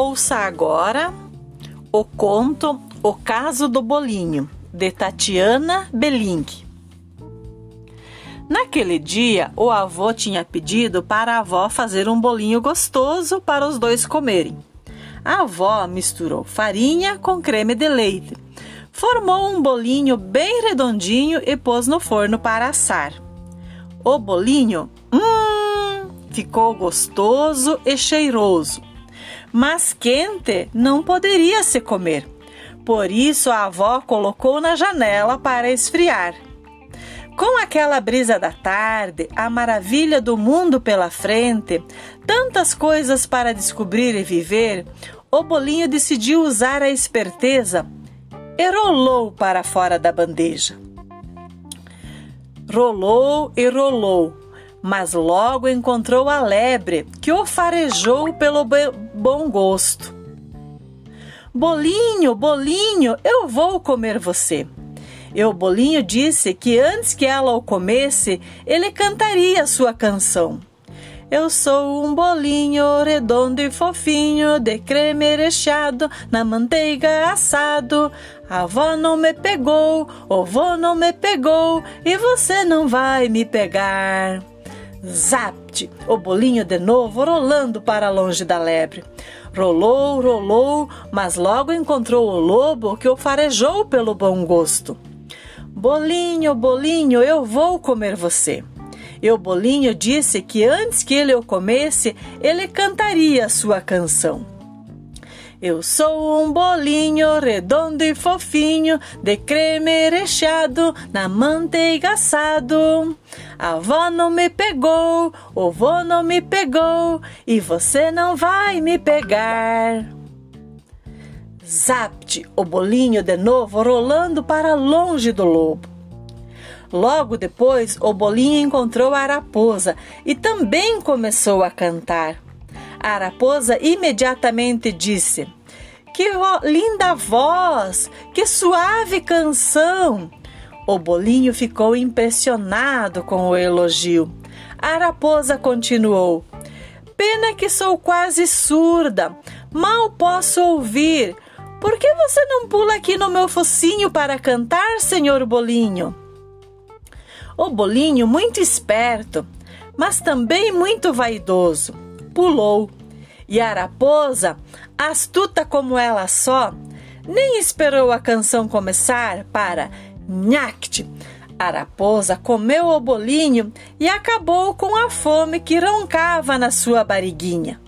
Ouça agora o conto O Caso do Bolinho, de Tatiana Belling. Naquele dia, o avô tinha pedido para a avó fazer um bolinho gostoso para os dois comerem. A avó misturou farinha com creme de leite, formou um bolinho bem redondinho e pôs no forno para assar. O bolinho, hum, ficou gostoso e cheiroso mas quente não poderia se comer. Por isso a avó colocou na janela para esfriar. Com aquela brisa da tarde, a maravilha do mundo pela frente, tantas coisas para descobrir e viver, o bolinho decidiu usar a esperteza e rolou para fora da bandeja. Rolou e rolou, mas logo encontrou a lebre, que o farejou pelo bom gosto. Bolinho, bolinho, eu vou comer você. E o bolinho disse que antes que ela o comesse, ele cantaria sua canção. Eu sou um bolinho redondo e fofinho, de creme recheado, na manteiga assado. A avó não me pegou, o vô não me pegou, e você não vai me pegar. Zapt! O bolinho de novo rolando para longe da lebre. Rolou, rolou, mas logo encontrou o lobo que o farejou pelo bom gosto. Bolinho, bolinho, eu vou comer você. E o bolinho disse que antes que ele o comesse, ele cantaria a sua canção. Eu sou um bolinho redondo e fofinho, de creme recheado, na manteiga assado. A avó não me pegou, o vô não me pegou, e você não vai me pegar. Zapt, o bolinho de novo rolando para longe do lobo. Logo depois, o bolinho encontrou a raposa e também começou a cantar. A raposa imediatamente disse: Que linda voz! Que suave canção! O bolinho ficou impressionado com o elogio. A raposa continuou: Pena que sou quase surda, mal posso ouvir. Por que você não pula aqui no meu focinho para cantar, senhor Bolinho? O Bolinho, muito esperto, mas também muito vaidoso, pulou. E a raposa, astuta como ela só, nem esperou a canção começar para nhact. A raposa comeu o bolinho e acabou com a fome que roncava na sua barriguinha.